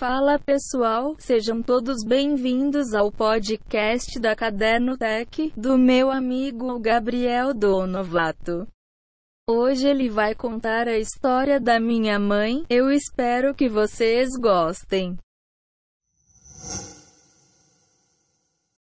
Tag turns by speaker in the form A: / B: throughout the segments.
A: Fala pessoal, sejam todos bem-vindos ao podcast da Caderno Tech, do meu amigo Gabriel Donovato. Hoje ele vai contar a história da minha mãe, eu espero que vocês gostem.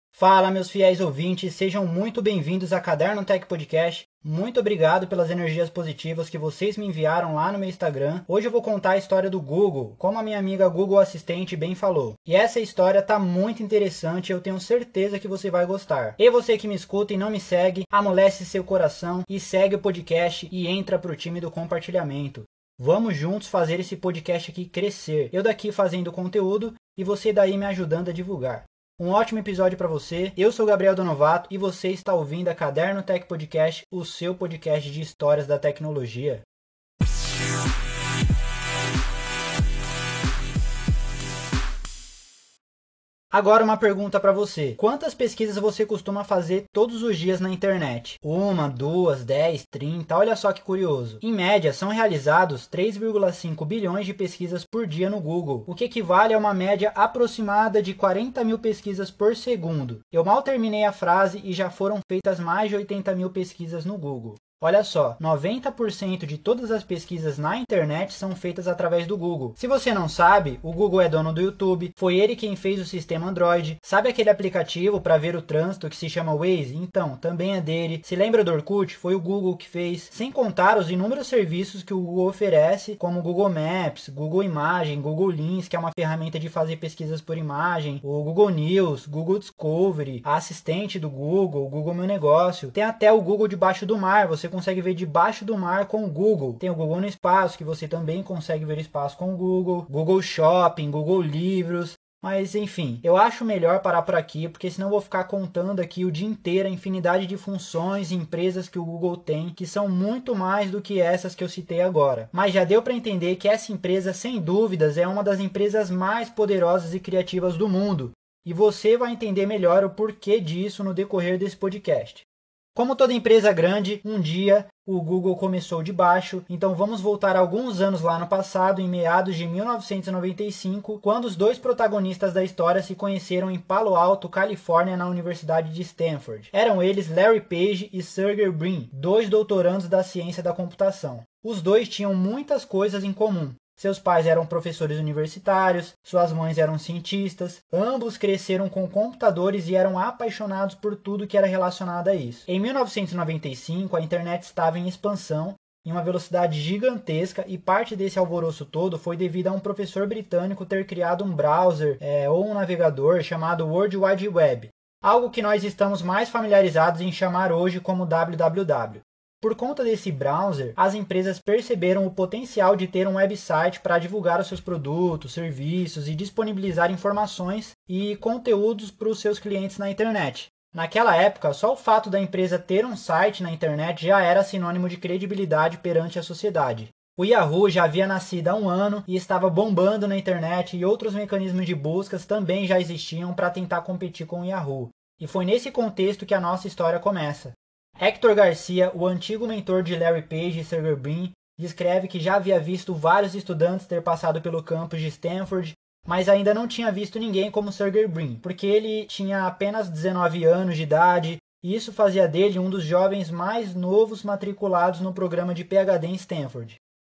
B: Fala, meus fiéis ouvintes, sejam muito bem-vindos a Caderno Tech Podcast. Muito obrigado pelas energias positivas que vocês me enviaram lá no meu Instagram. Hoje eu vou contar a história do Google, como a minha amiga Google Assistente bem falou. E essa história tá muito interessante, eu tenho certeza que você vai gostar. E você que me escuta e não me segue, amolece seu coração e segue o podcast e entra pro time do compartilhamento. Vamos juntos fazer esse podcast aqui crescer. Eu daqui fazendo conteúdo e você daí me ajudando a divulgar. Um ótimo episódio para você. Eu sou Gabriel Donovato e você está ouvindo a Caderno Tech Podcast, o seu podcast de histórias da tecnologia. Agora uma pergunta para você. Quantas pesquisas você costuma fazer todos os dias na internet? Uma, duas, dez, trinta? Olha só que curioso. Em média, são realizados 3,5 bilhões de pesquisas por dia no Google, o que equivale a uma média aproximada de 40 mil pesquisas por segundo. Eu mal terminei a frase e já foram feitas mais de 80 mil pesquisas no Google. Olha só, 90% de todas as pesquisas na internet são feitas através do Google. Se você não sabe, o Google é dono do YouTube, foi ele quem fez o sistema Android. Sabe aquele aplicativo para ver o trânsito que se chama Waze? Então, também é dele. Se lembra do Orkut? Foi o Google que fez. Sem contar os inúmeros serviços que o Google oferece, como Google Maps, Google Imagem, Google Lens, que é uma ferramenta de fazer pesquisas por imagem, o Google News, Google Discovery, a assistente do Google, o Google Meu Negócio. Tem até o Google debaixo do mar, você consegue ver debaixo do mar com o Google. Tem o Google no espaço, que você também consegue ver espaço com o Google. Google Shopping, Google Livros. Mas enfim, eu acho melhor parar por aqui, porque senão vou ficar contando aqui o dia inteiro a infinidade de funções e empresas que o Google tem, que são muito mais do que essas que eu citei agora. Mas já deu para entender que essa empresa, sem dúvidas, é uma das empresas mais poderosas e criativas do mundo. E você vai entender melhor o porquê disso no decorrer desse podcast. Como toda empresa grande, um dia o Google começou de baixo, então vamos voltar alguns anos lá no passado, em meados de 1995, quando os dois protagonistas da história se conheceram em Palo Alto, Califórnia, na Universidade de Stanford. Eram eles Larry Page e Sergey Brin, dois doutorandos da ciência da computação. Os dois tinham muitas coisas em comum. Seus pais eram professores universitários, suas mães eram cientistas, ambos cresceram com computadores e eram apaixonados por tudo que era relacionado a isso. Em 1995, a internet estava em expansão em uma velocidade gigantesca e parte desse alvoroço todo foi devido a um professor britânico ter criado um browser é, ou um navegador chamado World Wide Web, algo que nós estamos mais familiarizados em chamar hoje como www. Por conta desse browser, as empresas perceberam o potencial de ter um website para divulgar os seus produtos, serviços e disponibilizar informações e conteúdos para os seus clientes na internet. Naquela época, só o fato da empresa ter um site na internet já era sinônimo de credibilidade perante a sociedade. O Yahoo já havia nascido há um ano e estava bombando na internet e outros mecanismos de buscas também já existiam para tentar competir com o Yahoo. E foi nesse contexto que a nossa história começa. Hector Garcia, o antigo mentor de Larry Page e Sergey Brin, descreve que já havia visto vários estudantes ter passado pelo campus de Stanford, mas ainda não tinha visto ninguém como Sergey Brin, porque ele tinha apenas 19 anos de idade e isso fazia dele um dos jovens mais novos matriculados no programa de PhD em Stanford.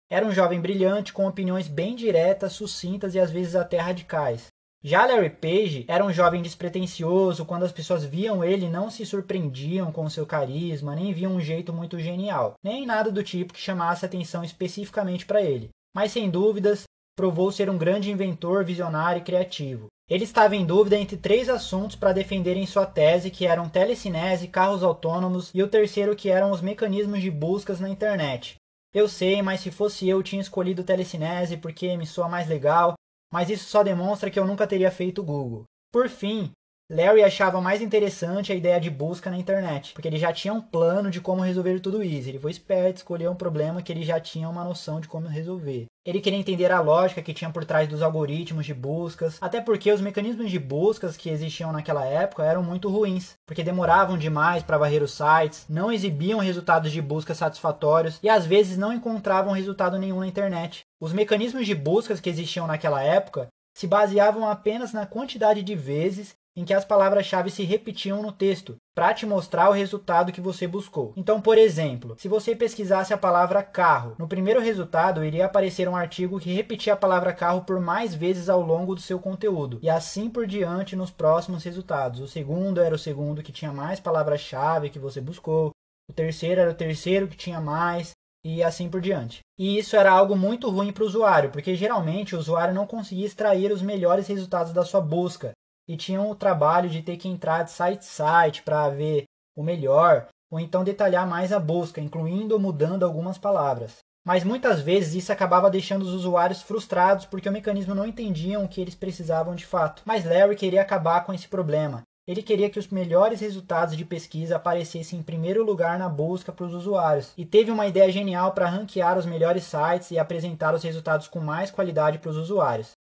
B: Era um jovem brilhante com opiniões bem diretas, sucintas e às vezes até radicais. Já Larry Page era um jovem despretensioso, quando as pessoas viam ele não se surpreendiam com seu carisma, nem viam um jeito muito genial, nem nada do tipo que chamasse atenção especificamente para ele. Mas sem dúvidas, provou ser um grande inventor, visionário e criativo. Ele estava em dúvida entre três assuntos para defender em sua tese, que eram telecinese, carros autônomos e o terceiro que eram os mecanismos de buscas na internet. Eu sei, mas se fosse eu, tinha escolhido telecinese porque me soa mais legal mas isso só demonstra que eu nunca teria feito Google. Por fim, Larry achava mais interessante a ideia de busca na internet, porque ele já tinha um plano de como resolver tudo isso. Ele foi esperto, escolheu um problema que ele já tinha uma noção de como resolver. Ele queria entender a lógica que tinha por trás dos algoritmos de buscas, até porque os mecanismos de buscas que existiam naquela época eram muito ruins, porque demoravam demais para varrer os sites, não exibiam resultados de busca satisfatórios e às vezes não encontravam resultado nenhum na internet. Os mecanismos de buscas que existiam naquela época se baseavam apenas na quantidade de vezes em que as palavras-chave se repetiam no texto, para te mostrar o resultado que você buscou. Então, por exemplo, se você pesquisasse a palavra carro, no primeiro resultado iria aparecer um artigo que repetia a palavra carro por mais vezes ao longo do seu conteúdo, e assim por diante nos próximos resultados. O segundo era o segundo que tinha mais palavras-chave que você buscou, o terceiro era o terceiro que tinha mais, e assim por diante. E isso era algo muito ruim para o usuário, porque geralmente o usuário não conseguia extrair os melhores resultados da sua busca, e tinham o trabalho de ter que entrar de site site para ver o melhor, ou então detalhar mais a busca, incluindo ou mudando algumas palavras. Mas muitas vezes isso acabava deixando os usuários frustrados porque o mecanismo não entendiam o que eles precisavam de fato. Mas Larry queria acabar com esse problema. Ele queria que os melhores resultados de pesquisa aparecessem em primeiro lugar na busca para os usuários e teve uma ideia genial para ranquear os melhores sites e apresentar os resultados com mais qualidade para os usuários.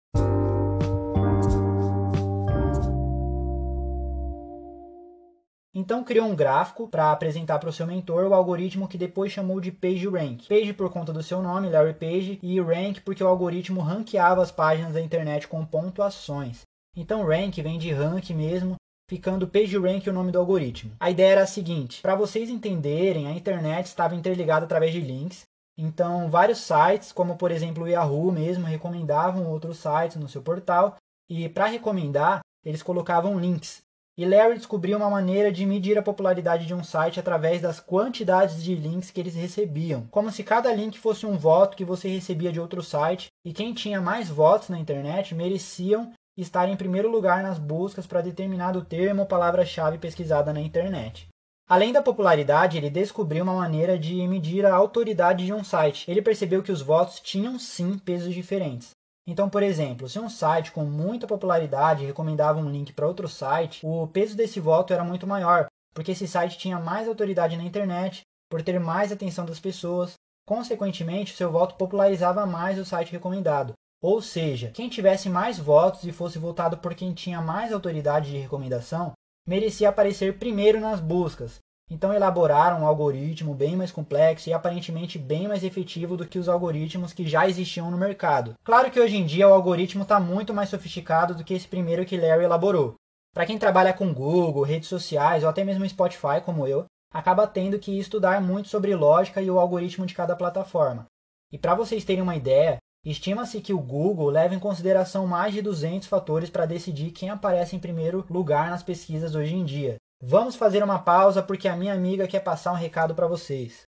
B: Então criou um gráfico para apresentar para o seu mentor o algoritmo que depois chamou de PageRank. Page por conta do seu nome, Larry Page, e Rank porque o algoritmo ranqueava as páginas da internet com pontuações. Então rank vem de rank mesmo, ficando PageRank o nome do algoritmo. A ideia era a seguinte: para vocês entenderem, a internet estava interligada através de links. Então, vários sites, como por exemplo o Yahoo mesmo, recomendavam outros sites no seu portal, e para recomendar, eles colocavam links. E Larry descobriu uma maneira de medir a popularidade de um site através das quantidades de links que eles recebiam, como se cada link fosse um voto que você recebia de outro site, e quem tinha mais votos na internet mereciam estar em primeiro lugar nas buscas para determinado termo ou palavra-chave pesquisada na internet. Além da popularidade, ele descobriu uma maneira de medir a autoridade de um site. Ele percebeu que os votos tinham sim pesos diferentes. Então, por exemplo, se um site com muita popularidade recomendava um link para outro site, o peso desse voto era muito maior, porque esse site tinha mais autoridade na internet, por ter mais atenção das pessoas. Consequentemente, seu voto popularizava mais o site recomendado. Ou seja, quem tivesse mais votos e fosse votado por quem tinha mais autoridade de recomendação, merecia aparecer primeiro nas buscas, então elaboraram um algoritmo bem mais complexo e aparentemente bem mais efetivo do que os algoritmos que já existiam no mercado. Claro que hoje em dia o algoritmo está muito mais sofisticado do que esse primeiro que Larry elaborou. Para quem trabalha com Google, redes sociais ou até mesmo Spotify como eu, acaba tendo que estudar muito sobre lógica e o algoritmo de cada plataforma. E para vocês terem uma ideia, estima-se que o Google leva em consideração mais de 200 fatores para decidir quem aparece em primeiro lugar nas pesquisas hoje em dia. Vamos fazer uma pausa porque a minha amiga quer passar um recado para vocês.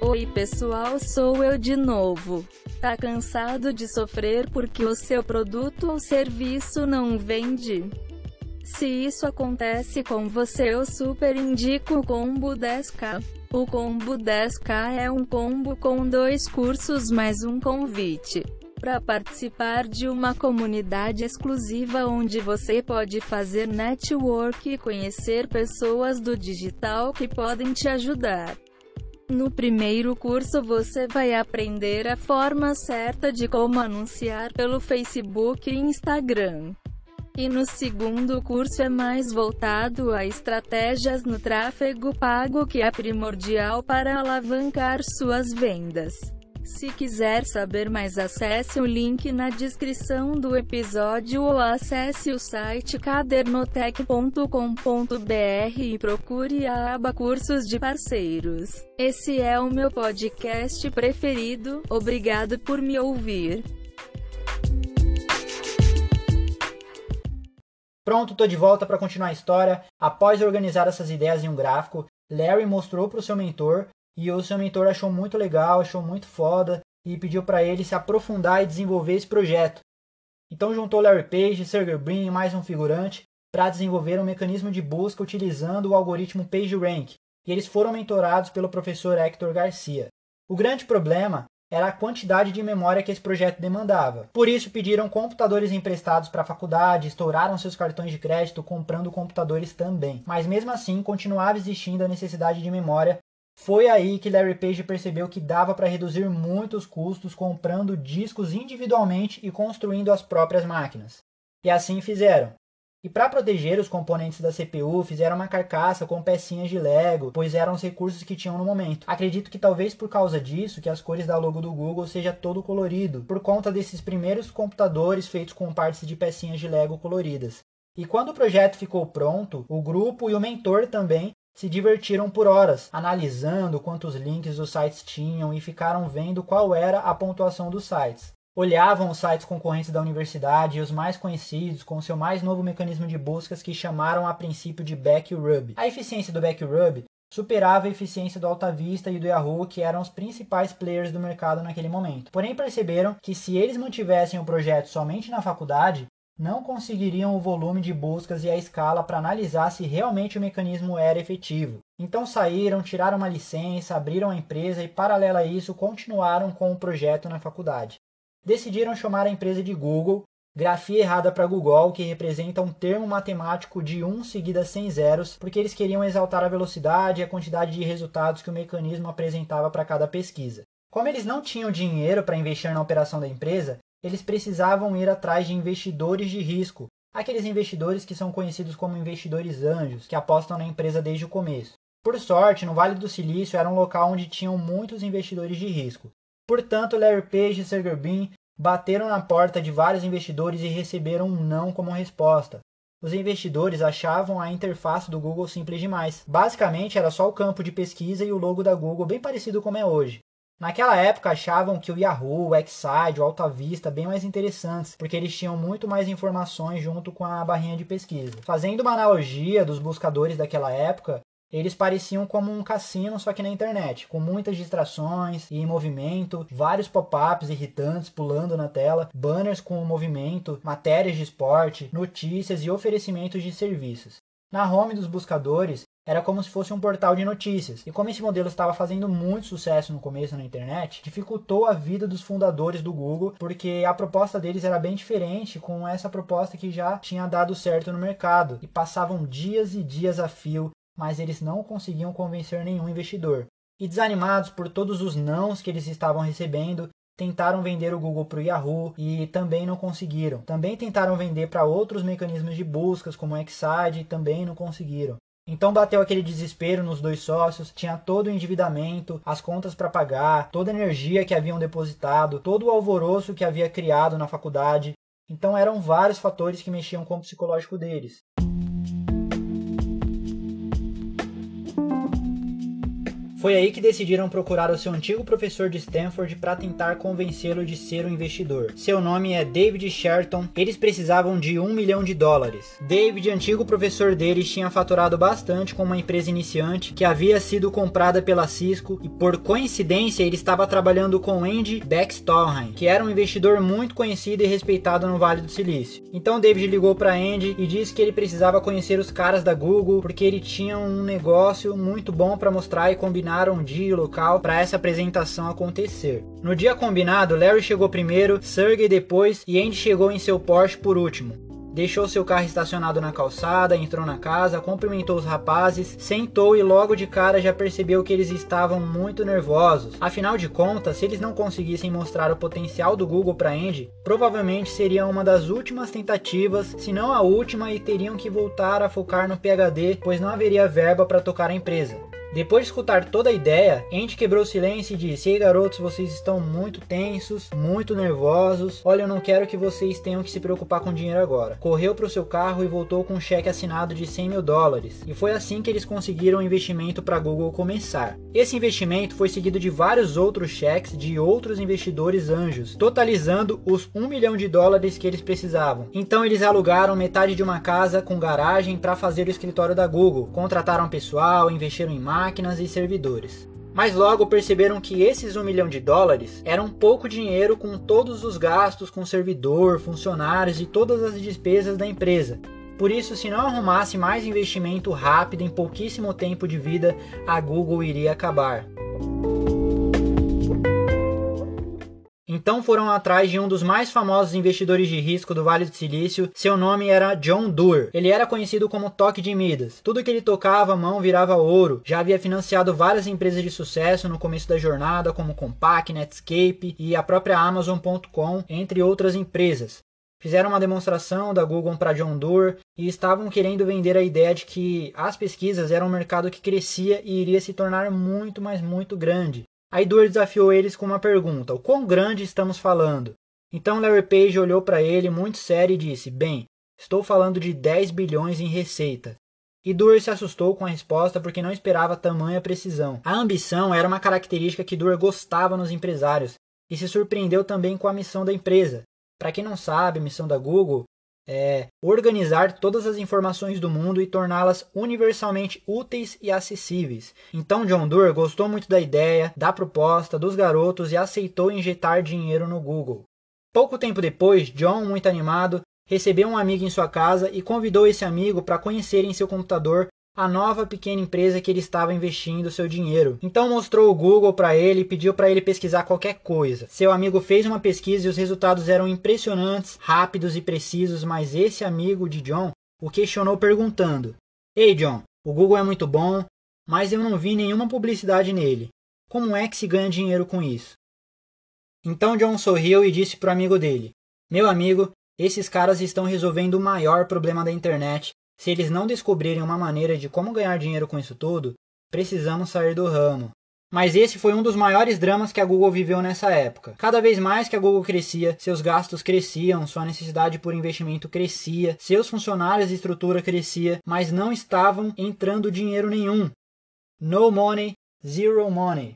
A: Oi, pessoal, sou eu de novo. Tá cansado de sofrer porque o seu produto ou serviço não vende? Se isso acontece com você, eu super indico o Combo 10K. O Combo 10K é um combo com dois cursos mais um convite para participar de uma comunidade exclusiva onde você pode fazer network e conhecer pessoas do digital que podem te ajudar. No primeiro curso você vai aprender a forma certa de como anunciar pelo Facebook e Instagram. E no segundo curso é mais voltado a estratégias no tráfego pago que é primordial para alavancar suas vendas. Se quiser saber mais acesse o link na descrição do episódio ou acesse o site cadernotec.com.br e procure a aba Cursos de Parceiros. Esse é o meu podcast preferido, obrigado por me ouvir.
B: Pronto, tô de volta para continuar a história. Após organizar essas ideias em um gráfico, Larry mostrou para o seu mentor e o seu mentor achou muito legal, achou muito foda e pediu para ele se aprofundar e desenvolver esse projeto. Então juntou Larry Page, Sergey Brin e mais um figurante para desenvolver um mecanismo de busca utilizando o algoritmo PageRank, e eles foram mentorados pelo professor Hector Garcia. O grande problema era a quantidade de memória que esse projeto demandava. Por isso pediram computadores emprestados para a faculdade, estouraram seus cartões de crédito comprando computadores também. Mas mesmo assim continuava existindo a necessidade de memória foi aí que Larry Page percebeu que dava para reduzir muito os custos comprando discos individualmente e construindo as próprias máquinas. E assim fizeram. E para proteger os componentes da CPU, fizeram uma carcaça com pecinhas de Lego, pois eram os recursos que tinham no momento. Acredito que talvez por causa disso que as cores da logo do Google seja todo colorido, por conta desses primeiros computadores feitos com partes de pecinhas de Lego coloridas. E quando o projeto ficou pronto, o grupo e o mentor também se divertiram por horas, analisando quantos links os sites tinham e ficaram vendo qual era a pontuação dos sites olhavam os sites concorrentes da universidade e os mais conhecidos com seu mais novo mecanismo de buscas que chamaram a princípio de Backrub. A eficiência do Backrub superava a eficiência do AltaVista e do Yahoo, que eram os principais players do mercado naquele momento. Porém, perceberam que se eles mantivessem o projeto somente na faculdade, não conseguiriam o volume de buscas e a escala para analisar se realmente o mecanismo era efetivo. Então saíram, tiraram uma licença, abriram a empresa e, paralelo a isso, continuaram com o projeto na faculdade decidiram chamar a empresa de Google, grafia errada para Google, que representa um termo matemático de 1 seguida a 100 zeros, porque eles queriam exaltar a velocidade e a quantidade de resultados que o mecanismo apresentava para cada pesquisa. Como eles não tinham dinheiro para investir na operação da empresa, eles precisavam ir atrás de investidores de risco, aqueles investidores que são conhecidos como investidores anjos, que apostam na empresa desde o começo. Por sorte, no Vale do Silício era um local onde tinham muitos investidores de risco, Portanto, Larry Page e Sergey Brin bateram na porta de vários investidores e receberam um não como resposta. Os investidores achavam a interface do Google simples demais. Basicamente, era só o campo de pesquisa e o logo da Google bem parecido como é hoje. Naquela época achavam que o Yahoo, o Exide, o Alta Vista bem mais interessantes, porque eles tinham muito mais informações junto com a barrinha de pesquisa. Fazendo uma analogia dos buscadores daquela época, eles pareciam como um cassino, só que na internet, com muitas distrações e movimento, vários pop-ups irritantes pulando na tela, banners com movimento, matérias de esporte, notícias e oferecimentos de serviços. Na home dos buscadores, era como se fosse um portal de notícias. E como esse modelo estava fazendo muito sucesso no começo na internet, dificultou a vida dos fundadores do Google, porque a proposta deles era bem diferente com essa proposta que já tinha dado certo no mercado. E passavam dias e dias a fio mas eles não conseguiam convencer nenhum investidor. E desanimados por todos os nãos que eles estavam recebendo, tentaram vender o Google para o Yahoo e também não conseguiram. Também tentaram vender para outros mecanismos de buscas como o Exide e também não conseguiram. Então bateu aquele desespero nos dois sócios, tinha todo o endividamento, as contas para pagar, toda a energia que haviam depositado, todo o alvoroço que havia criado na faculdade. Então eram vários fatores que mexiam com o psicológico deles. Foi aí que decidiram procurar o seu antigo professor de Stanford para tentar convencê-lo de ser um investidor. Seu nome é David Sherton. Eles precisavam de um milhão de dólares. David, antigo professor deles, tinha faturado bastante com uma empresa iniciante que havia sido comprada pela Cisco e, por coincidência, ele estava trabalhando com Andy Beckstolheim, que era um investidor muito conhecido e respeitado no Vale do Silício. Então David ligou para Andy e disse que ele precisava conhecer os caras da Google porque ele tinha um negócio muito bom para mostrar e combinar combinaram dia e local para essa apresentação acontecer. No dia combinado, Larry chegou primeiro, Sergey depois e Andy chegou em seu Porsche por último. Deixou seu carro estacionado na calçada, entrou na casa, cumprimentou os rapazes, sentou e logo de cara já percebeu que eles estavam muito nervosos. Afinal de contas, se eles não conseguissem mostrar o potencial do Google para Andy, provavelmente seria uma das últimas tentativas, se não a última, e teriam que voltar a focar no PhD, pois não haveria verba para tocar a empresa. Depois de escutar toda a ideia, Andy quebrou o silêncio e disse: Ei garotos, vocês estão muito tensos, muito nervosos. Olha, eu não quero que vocês tenham que se preocupar com dinheiro agora. Correu para o seu carro e voltou com um cheque assinado de 100 mil dólares. E foi assim que eles conseguiram o investimento para Google começar. Esse investimento foi seguido de vários outros cheques de outros investidores anjos, totalizando os 1 milhão de dólares que eles precisavam. Então eles alugaram metade de uma casa com garagem para fazer o escritório da Google, contrataram pessoal, investiram em marketing máquinas e servidores. Mas logo perceberam que esses 1 milhão de dólares eram pouco dinheiro com todos os gastos com servidor, funcionários e todas as despesas da empresa. Por isso, se não arrumasse mais investimento rápido em pouquíssimo tempo de vida, a Google iria acabar. Então foram atrás de um dos mais famosos investidores de risco do Vale do Silício. Seu nome era John Doerr. Ele era conhecido como toque de Midas. Tudo que ele tocava, a mão virava ouro. Já havia financiado várias empresas de sucesso no começo da jornada, como Compaq, Netscape e a própria Amazon.com, entre outras empresas. Fizeram uma demonstração da Google para John Doerr e estavam querendo vender a ideia de que as pesquisas eram um mercado que crescia e iria se tornar muito, mas muito grande. A Dewar desafiou eles com uma pergunta: o quão grande estamos falando? Então Larry Page olhou para ele muito sério e disse: Bem, estou falando de 10 bilhões em receita. E Dewar se assustou com a resposta porque não esperava tamanha precisão. A ambição era uma característica que Dewar gostava nos empresários e se surpreendeu também com a missão da empresa. Para quem não sabe, a missão da Google é organizar todas as informações do mundo e torná-las universalmente úteis e acessíveis. Então John Doerr gostou muito da ideia, da proposta, dos garotos e aceitou injetar dinheiro no Google. Pouco tempo depois, John, muito animado, recebeu um amigo em sua casa e convidou esse amigo para conhecer em seu computador a nova pequena empresa que ele estava investindo seu dinheiro. Então mostrou o Google para ele e pediu para ele pesquisar qualquer coisa. Seu amigo fez uma pesquisa e os resultados eram impressionantes, rápidos e precisos, mas esse amigo de John o questionou perguntando: "Ei, John, o Google é muito bom, mas eu não vi nenhuma publicidade nele. Como é que se ganha dinheiro com isso?" Então John sorriu e disse para o amigo dele: "Meu amigo, esses caras estão resolvendo o maior problema da internet se eles não descobrirem uma maneira de como ganhar dinheiro com isso tudo, precisamos sair do ramo. Mas esse foi um dos maiores dramas que a Google viveu nessa época. Cada vez mais que a Google crescia, seus gastos cresciam, sua necessidade por investimento crescia, seus funcionários e estrutura crescia, mas não estavam entrando dinheiro nenhum. No money, zero money.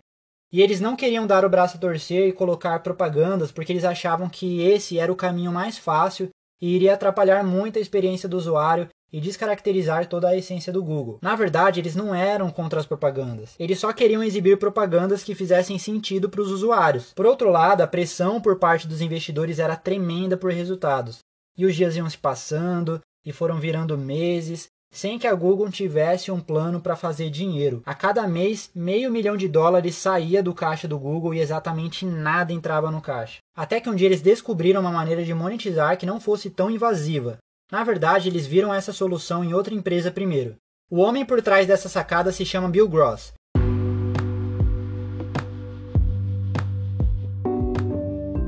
B: E eles não queriam dar o braço a torcer e colocar propagandas porque eles achavam que esse era o caminho mais fácil e iria atrapalhar muito a experiência do usuário e descaracterizar toda a essência do Google. Na verdade, eles não eram contra as propagandas. Eles só queriam exibir propagandas que fizessem sentido para os usuários. Por outro lado, a pressão por parte dos investidores era tremenda por resultados. E os dias iam se passando e foram virando meses sem que a Google tivesse um plano para fazer dinheiro. A cada mês, meio milhão de dólares saía do caixa do Google e exatamente nada entrava no caixa. Até que um dia eles descobriram uma maneira de monetizar que não fosse tão invasiva. Na verdade, eles viram essa solução em outra empresa primeiro. O homem por trás dessa sacada se chama Bill Gross.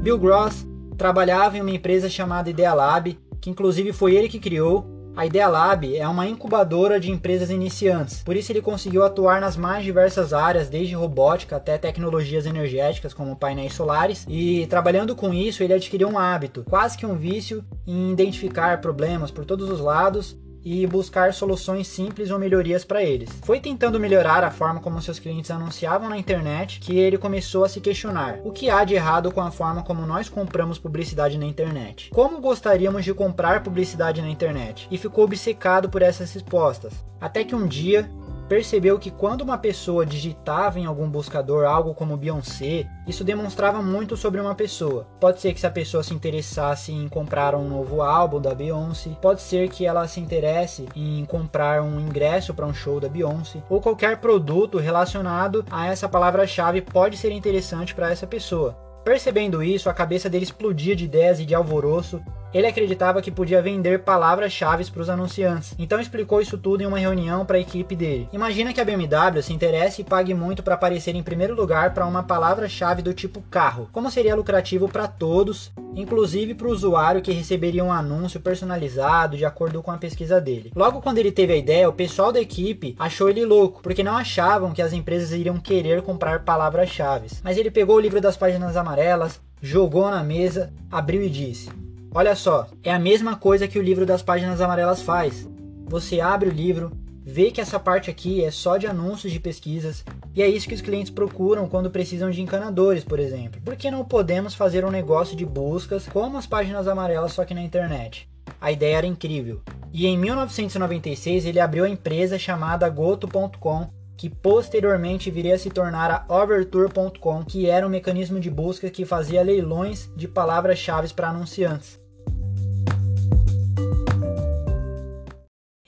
B: Bill Gross trabalhava em uma empresa chamada Idealab, que inclusive foi ele que criou. A Idealab é uma incubadora de empresas iniciantes, por isso ele conseguiu atuar nas mais diversas áreas, desde robótica até tecnologias energéticas como painéis solares, e trabalhando com isso ele adquiriu um hábito, quase que um vício, em identificar problemas por todos os lados e buscar soluções simples ou melhorias para eles. Foi tentando melhorar a forma como seus clientes anunciavam na internet que ele começou a se questionar: o que há de errado com a forma como nós compramos publicidade na internet? Como gostaríamos de comprar publicidade na internet? E ficou obcecado por essas respostas. Até que um dia percebeu que quando uma pessoa digitava em algum buscador algo como Beyoncé, isso demonstrava muito sobre uma pessoa. Pode ser que se a pessoa se interessasse em comprar um novo álbum da Beyoncé, pode ser que ela se interesse em comprar um ingresso para um show da Beyoncé, ou qualquer produto relacionado a essa palavra-chave pode ser interessante para essa pessoa. Percebendo isso, a cabeça dele explodia de ideias e de alvoroço, ele acreditava que podia vender palavras-chave para os anunciantes, então explicou isso tudo em uma reunião para a equipe dele. Imagina que a BMW se interesse e pague muito para aparecer em primeiro lugar para uma palavra-chave do tipo carro. Como seria lucrativo para todos, inclusive para o usuário que receberia um anúncio personalizado de acordo com a pesquisa dele. Logo quando ele teve a ideia, o pessoal da equipe achou ele louco, porque não achavam que as empresas iriam querer comprar palavras-chave. Mas ele pegou o livro das páginas amarelas, jogou na mesa, abriu e disse: Olha só, é a mesma coisa que o livro das páginas amarelas faz. Você abre o livro, vê que essa parte aqui é só de anúncios de pesquisas, e é isso que os clientes procuram quando precisam de encanadores, por exemplo. Por que não podemos fazer um negócio de buscas como as páginas amarelas só que na internet? A ideia era incrível. E em 1996 ele abriu a empresa chamada Goto.com, que posteriormente viria a se tornar a Overture.com, que era um mecanismo de busca que fazia leilões de palavras-chave para anunciantes.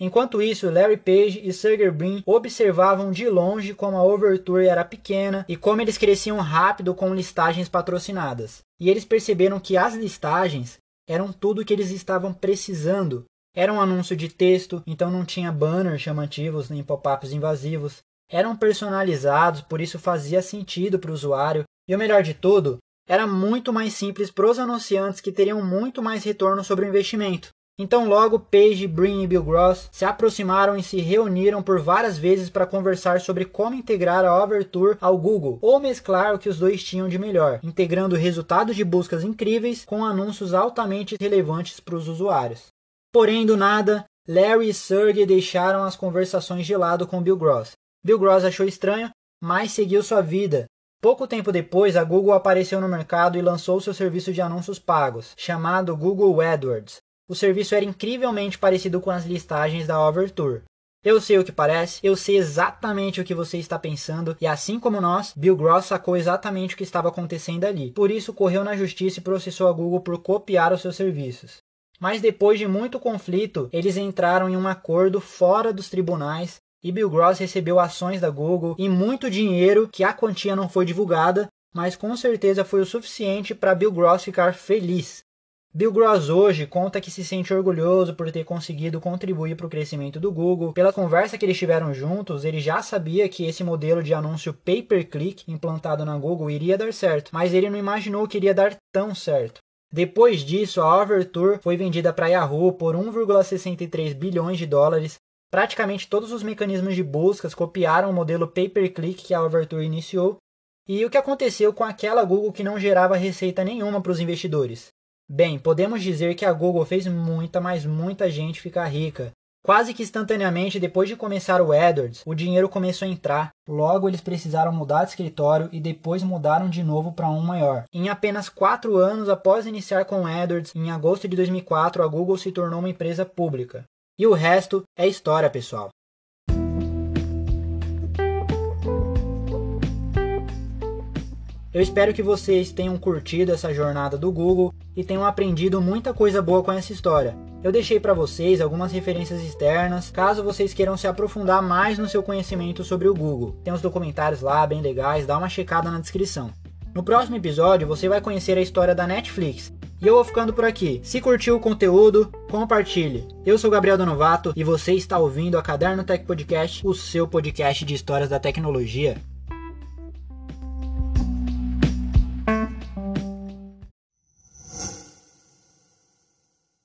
B: Enquanto isso, Larry Page e Sergey Brin observavam de longe como a Overture era pequena e como eles cresciam rápido com listagens patrocinadas. E eles perceberam que as listagens eram tudo que eles estavam precisando. Era um anúncio de texto, então não tinha banners chamativos nem pop-ups invasivos. Eram personalizados, por isso fazia sentido para o usuário. E o melhor de tudo, era muito mais simples para os anunciantes que teriam muito mais retorno sobre o investimento. Então logo Page, Brin e Bill Gross se aproximaram e se reuniram por várias vezes para conversar sobre como integrar a Overture ao Google ou mesclar o que os dois tinham de melhor, integrando resultados de buscas incríveis com anúncios altamente relevantes para os usuários. Porém, do nada, Larry e Sergey deixaram as conversações de lado com Bill Gross. Bill Gross achou estranho, mas seguiu sua vida. Pouco tempo depois, a Google apareceu no mercado e lançou seu serviço de anúncios pagos, chamado Google AdWords. O serviço era incrivelmente parecido com as listagens da Overture. Eu sei o que parece, eu sei exatamente o que você está pensando, e assim como nós, Bill Gross sacou exatamente o que estava acontecendo ali. Por isso, correu na justiça e processou a Google por copiar os seus serviços. Mas depois de muito conflito, eles entraram em um acordo fora dos tribunais e Bill Gross recebeu ações da Google e muito dinheiro que a quantia não foi divulgada, mas com certeza foi o suficiente para Bill Gross ficar feliz. Bill Gross hoje conta que se sente orgulhoso por ter conseguido contribuir para o crescimento do Google. Pela conversa que eles tiveram juntos, ele já sabia que esse modelo de anúncio pay-per-click implantado na Google iria dar certo, mas ele não imaginou que iria dar tão certo. Depois disso, a Overture foi vendida para Yahoo por 1,63 bilhões de dólares. Praticamente todos os mecanismos de buscas copiaram o modelo pay-per-click que a Overture iniciou. E o que aconteceu com aquela Google que não gerava receita nenhuma para os investidores? Bem, podemos dizer que a Google fez muita, mas muita gente ficar rica. Quase que instantaneamente depois de começar o AdWords, o dinheiro começou a entrar. Logo, eles precisaram mudar de escritório e depois mudaram de novo para um maior. Em apenas 4 anos após iniciar com o AdWords, em agosto de 2004, a Google se tornou uma empresa pública. E o resto é história, pessoal. Eu espero que vocês tenham curtido essa jornada do Google e tenham aprendido muita coisa boa com essa história. Eu deixei para vocês algumas referências externas, caso vocês queiram se aprofundar mais no seu conhecimento sobre o Google. Tem uns documentários lá bem legais, dá uma checada na descrição. No próximo episódio você vai conhecer a história da Netflix. E eu vou ficando por aqui. Se curtiu o conteúdo, compartilhe. Eu sou Gabriel Donovato e você está ouvindo a Caderno Tech Podcast, o seu podcast de histórias da tecnologia.